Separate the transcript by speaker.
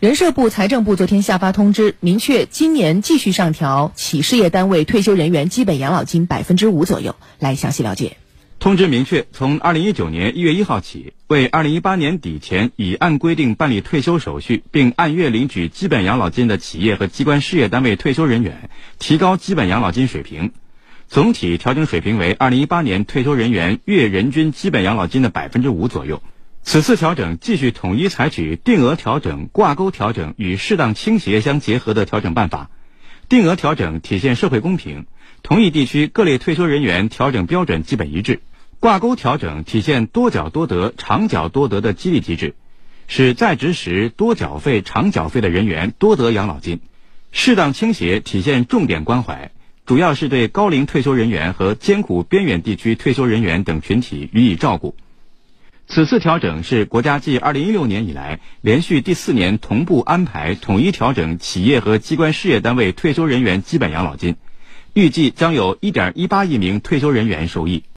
Speaker 1: 人社部、财政部昨天下发通知，明确今年继续上调企事业单位退休人员基本养老金百分之五左右。来详细了解。
Speaker 2: 通知明确，从二零一九年一月一号起，为二零一八年底前已按规定办理退休手续并按月领取基本养老金的企业和机关事业单位退休人员，提高基本养老金水平。总体调整水平为二零一八年退休人员月人均基本养老金的百分之五左右。此次调整继续统一采取定额调整、挂钩调整与适当倾斜相结合的调整办法。定额调整体现社会公平，同一地区各类退休人员调整标准基本一致；挂钩调整体现多缴多得、长缴多得的激励机制，使在职时多缴费、长缴费的人员多得养老金。适当倾斜体现重点关怀，主要是对高龄退休人员和艰苦边远地区退休人员等群体予以照顾。此次调整是国家继二零一六年以来连续第四年同步安排统一调整企业和机关事业单位退休人员基本养老金，预计将有1.18亿名退休人员受益。